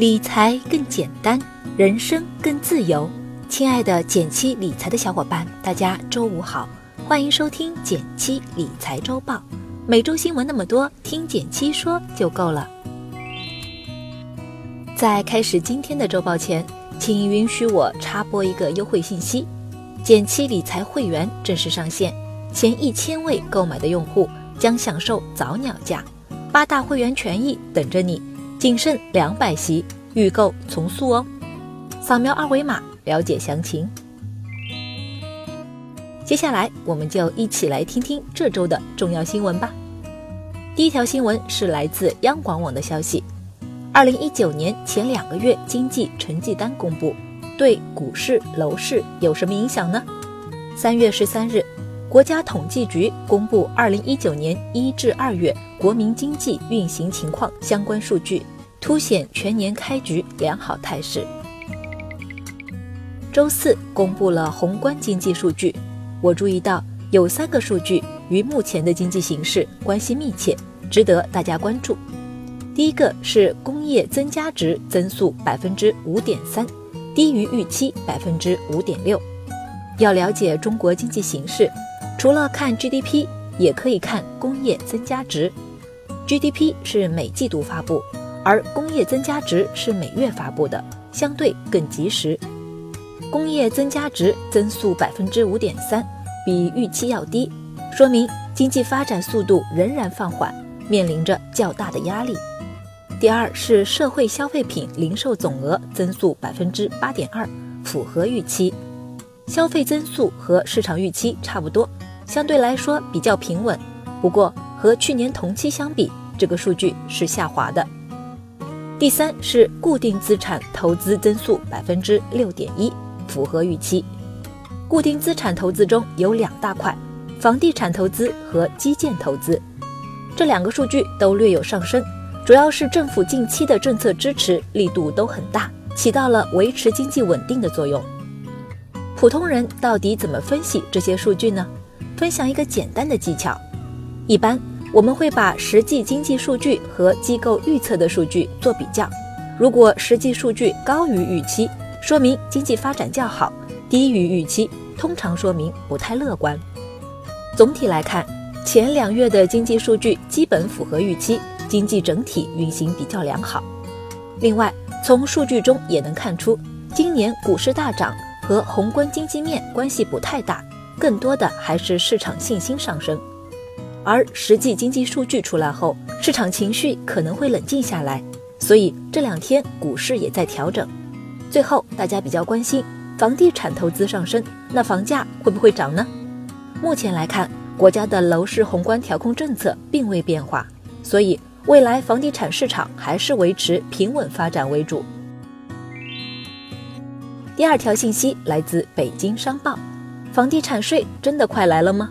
理财更简单，人生更自由。亲爱的减七理财的小伙伴，大家周五好，欢迎收听减七理财周报。每周新闻那么多，听减七说就够了。在开始今天的周报前，请允许我插播一个优惠信息：减七理财会员正式上线，前一千位购买的用户将享受早鸟价，八大会员权益等着你。仅剩两百席，预购从速哦！扫描二维码了解详情。接下来，我们就一起来听听这周的重要新闻吧。第一条新闻是来自央广网的消息：二零一九年前两个月经济成绩单公布，对股市、楼市有什么影响呢？三月十三日，国家统计局公布二零一九年一至二月。国民经济运行情况相关数据凸显全年开局良好态势。周四公布了宏观经济数据，我注意到有三个数据与目前的经济形势关系密切，值得大家关注。第一个是工业增加值增速百分之五点三，低于预期百分之五点六。要了解中国经济形势，除了看 GDP，也可以看工业增加值。GDP 是每季度发布，而工业增加值是每月发布的，相对更及时。工业增加值增速百分之五点三，比预期要低，说明经济发展速度仍然放缓，面临着较大的压力。第二是社会消费品零售总额增速百分之八点二，符合预期，消费增速和市场预期差不多，相对来说比较平稳。不过和去年同期相比，这个数据是下滑的。第三是固定资产投资增速百分之六点一，符合预期。固定资产投资中有两大块，房地产投资和基建投资，这两个数据都略有上升，主要是政府近期的政策支持力度都很大，起到了维持经济稳定的作用。普通人到底怎么分析这些数据呢？分享一个简单的技巧，一般。我们会把实际经济数据和机构预测的数据做比较，如果实际数据高于预期，说明经济发展较好；低于预期，通常说明不太乐观。总体来看，前两月的经济数据基本符合预期，经济整体运行比较良好。另外，从数据中也能看出，今年股市大涨和宏观经济面关系不太大，更多的还是市场信心上升。而实际经济数据出来后，市场情绪可能会冷静下来，所以这两天股市也在调整。最后，大家比较关心房地产投资上升，那房价会不会涨呢？目前来看，国家的楼市宏观调控政策并未变化，所以未来房地产市场还是维持平稳发展为主。第二条信息来自北京商报：房地产税真的快来了吗？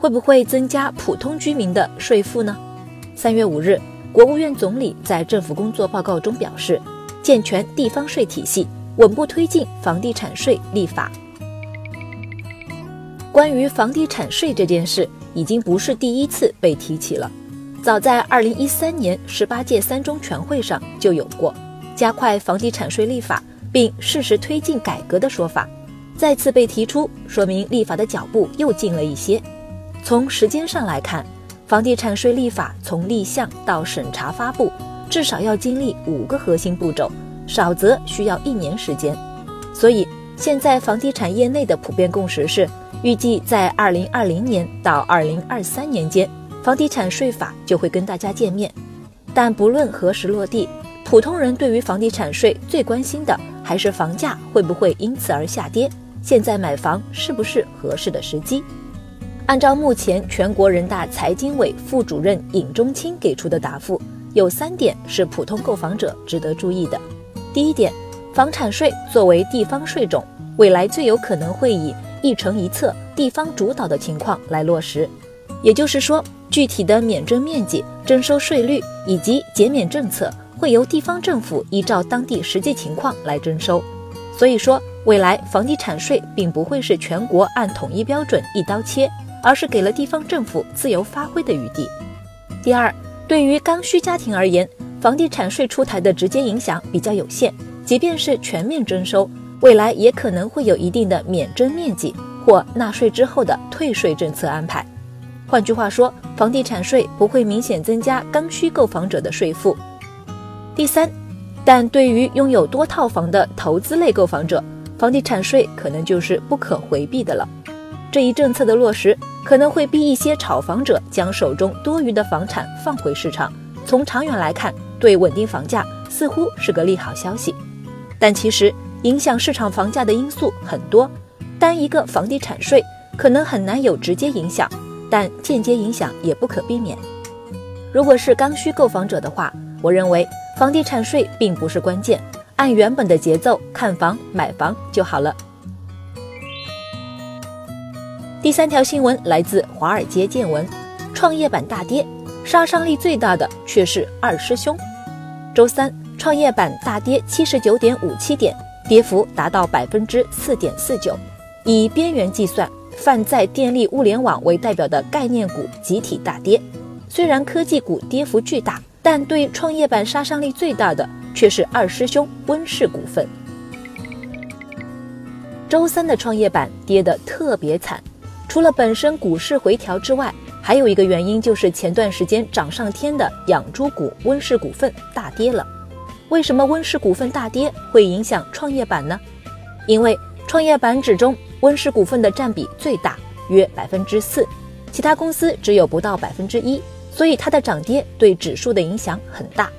会不会增加普通居民的税负呢？三月五日，国务院总理在政府工作报告中表示，健全地方税体系，稳步推进房地产税立法。关于房地产税这件事，已经不是第一次被提起了，早在二零一三年十八届三中全会上就有过加快房地产税立法并适时推进改革的说法，再次被提出，说明立法的脚步又近了一些。从时间上来看，房地产税立法从立项到审查发布，至少要经历五个核心步骤，少则需要一年时间。所以，现在房地产业内的普遍共识是，预计在二零二零年到二零二三年间，房地产税法就会跟大家见面。但不论何时落地，普通人对于房地产税最关心的还是房价会不会因此而下跌，现在买房是不是合适的时机？按照目前全国人大财经委副主任尹中青给出的答复，有三点是普通购房者值得注意的。第一点，房产税作为地方税种，未来最有可能会以一城一策、地方主导的情况来落实。也就是说，具体的免征面积、征收税率以及减免政策，会由地方政府依照当地实际情况来征收。所以说，未来房地产税并不会是全国按统一标准一刀切。而是给了地方政府自由发挥的余地。第二，对于刚需家庭而言，房地产税出台的直接影响比较有限，即便是全面征收，未来也可能会有一定的免征面积或纳税之后的退税政策安排。换句话说，房地产税不会明显增加刚需购房者的税负。第三，但对于拥有多套房的投资类购房者，房地产税可能就是不可回避的了。这一政策的落实，可能会逼一些炒房者将手中多余的房产放回市场。从长远来看，对稳定房价似乎是个利好消息。但其实，影响市场房价的因素很多，单一个房地产税可能很难有直接影响。但间接影响也不可避免。如果是刚需购房者的话，我认为房地产税并不是关键，按原本的节奏看房买房就好了。第三条新闻来自华尔街见闻，创业板大跌，杀伤力最大的却是二师兄。周三，创业板大跌七十九点五七点，跌幅达到百分之四点四九，以边缘计算。泛在电力、物联网为代表的概念股集体大跌，虽然科技股跌幅巨大，但对创业板杀伤力最大的却是二师兄温氏股份。周三的创业板跌得特别惨，除了本身股市回调之外，还有一个原因就是前段时间涨上天的养猪股温氏股份大跌了。为什么温氏股份大跌会影响创业板呢？因为创业板指中。温氏股份的占比最大，约百分之四，其他公司只有不到百分之一，所以它的涨跌对指数的影响很大。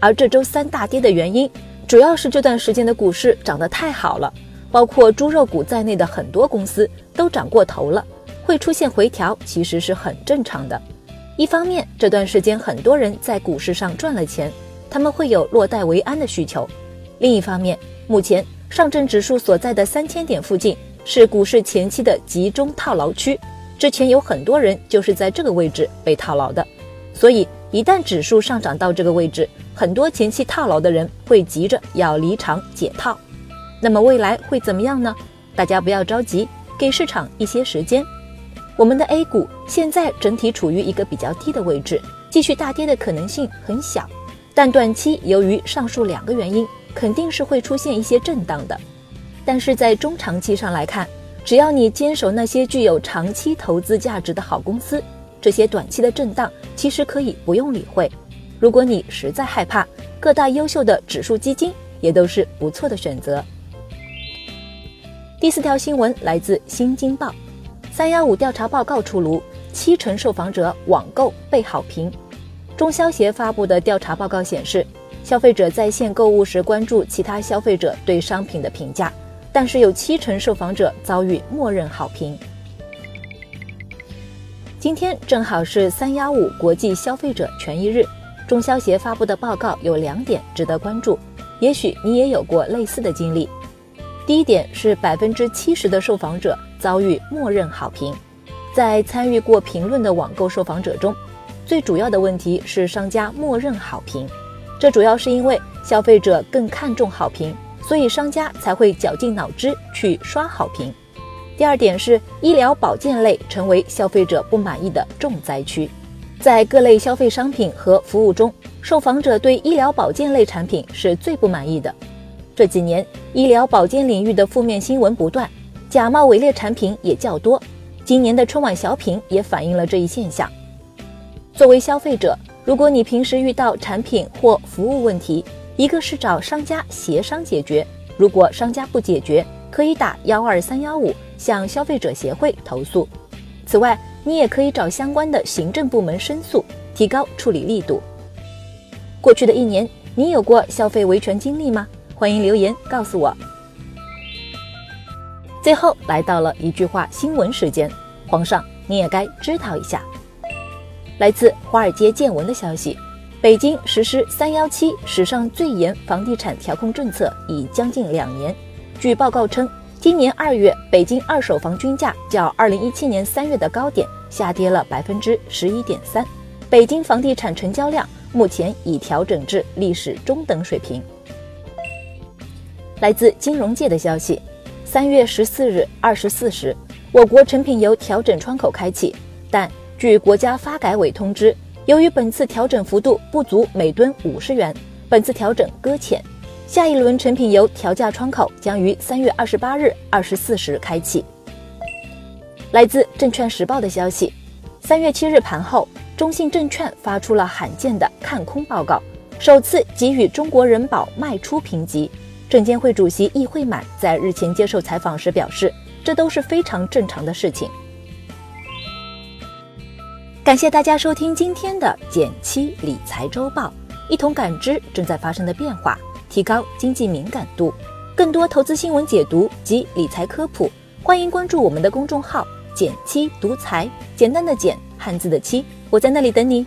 而这周三大跌的原因，主要是这段时间的股市涨得太好了，包括猪肉股在内的很多公司都涨过头了，会出现回调，其实是很正常的。一方面，这段时间很多人在股市上赚了钱，他们会有落袋为安的需求；另一方面，目前上证指数所在的三千点附近。是股市前期的集中套牢区，之前有很多人就是在这个位置被套牢的，所以一旦指数上涨到这个位置，很多前期套牢的人会急着要离场解套。那么未来会怎么样呢？大家不要着急，给市场一些时间。我们的 A 股现在整体处于一个比较低的位置，继续大跌的可能性很小，但短期由于上述两个原因，肯定是会出现一些震荡的。但是在中长期上来看，只要你坚守那些具有长期投资价值的好公司，这些短期的震荡其实可以不用理会。如果你实在害怕，各大优秀的指数基金也都是不错的选择。第四条新闻来自《新京报》，三幺五调查报告出炉，七成受访者网购被好评。中消协发布的调查报告显示，消费者在线购物时关注其他消费者对商品的评价。但是有七成受访者遭遇默认好评。今天正好是三幺五国际消费者权益日，中消协发布的报告有两点值得关注，也许你也有过类似的经历。第一点是百分之七十的受访者遭遇默认好评，在参与过评论的网购受访者中，最主要的问题是商家默认好评，这主要是因为消费者更看重好评。所以商家才会绞尽脑汁去刷好评。第二点是医疗保健类成为消费者不满意的重灾区，在各类消费商品和服务中，受访者对医疗保健类产品是最不满意的。这几年医疗保健领域的负面新闻不断，假冒伪劣产品也较多。今年的春晚小品也反映了这一现象。作为消费者，如果你平时遇到产品或服务问题，一个是找商家协商解决，如果商家不解决，可以打幺二三幺五向消费者协会投诉。此外，你也可以找相关的行政部门申诉，提高处理力度。过去的一年，你有过消费维权经历吗？欢迎留言告诉我。最后来到了一句话新闻时间，皇上你也该知道一下。来自华尔街见闻的消息。北京实施“三幺七”史上最严房地产调控政策已将近两年。据报告称，今年二月，北京二手房均价较二零一七年三月的高点下跌了百分之十一点三。北京房地产成交量目前已调整至历史中等水平。来自金融界的消息：三月十四日二十四时，我国成品油调整窗口开启，但据国家发改委通知。由于本次调整幅度不足每吨五十元，本次调整搁浅。下一轮成品油调价窗口将于三月二十八日二十四时开启。来自证券时报的消息，三月七日盘后，中信证券发出了罕见的看空报告，首次给予中国人保卖出评级。证监会主席易会满在日前接受采访时表示，这都是非常正常的事情。感谢大家收听今天的减七理财周报，一同感知正在发生的变化，提高经济敏感度。更多投资新闻解读及理财科普，欢迎关注我们的公众号“减七独裁”，简单的减，汉字的七，我在那里等你。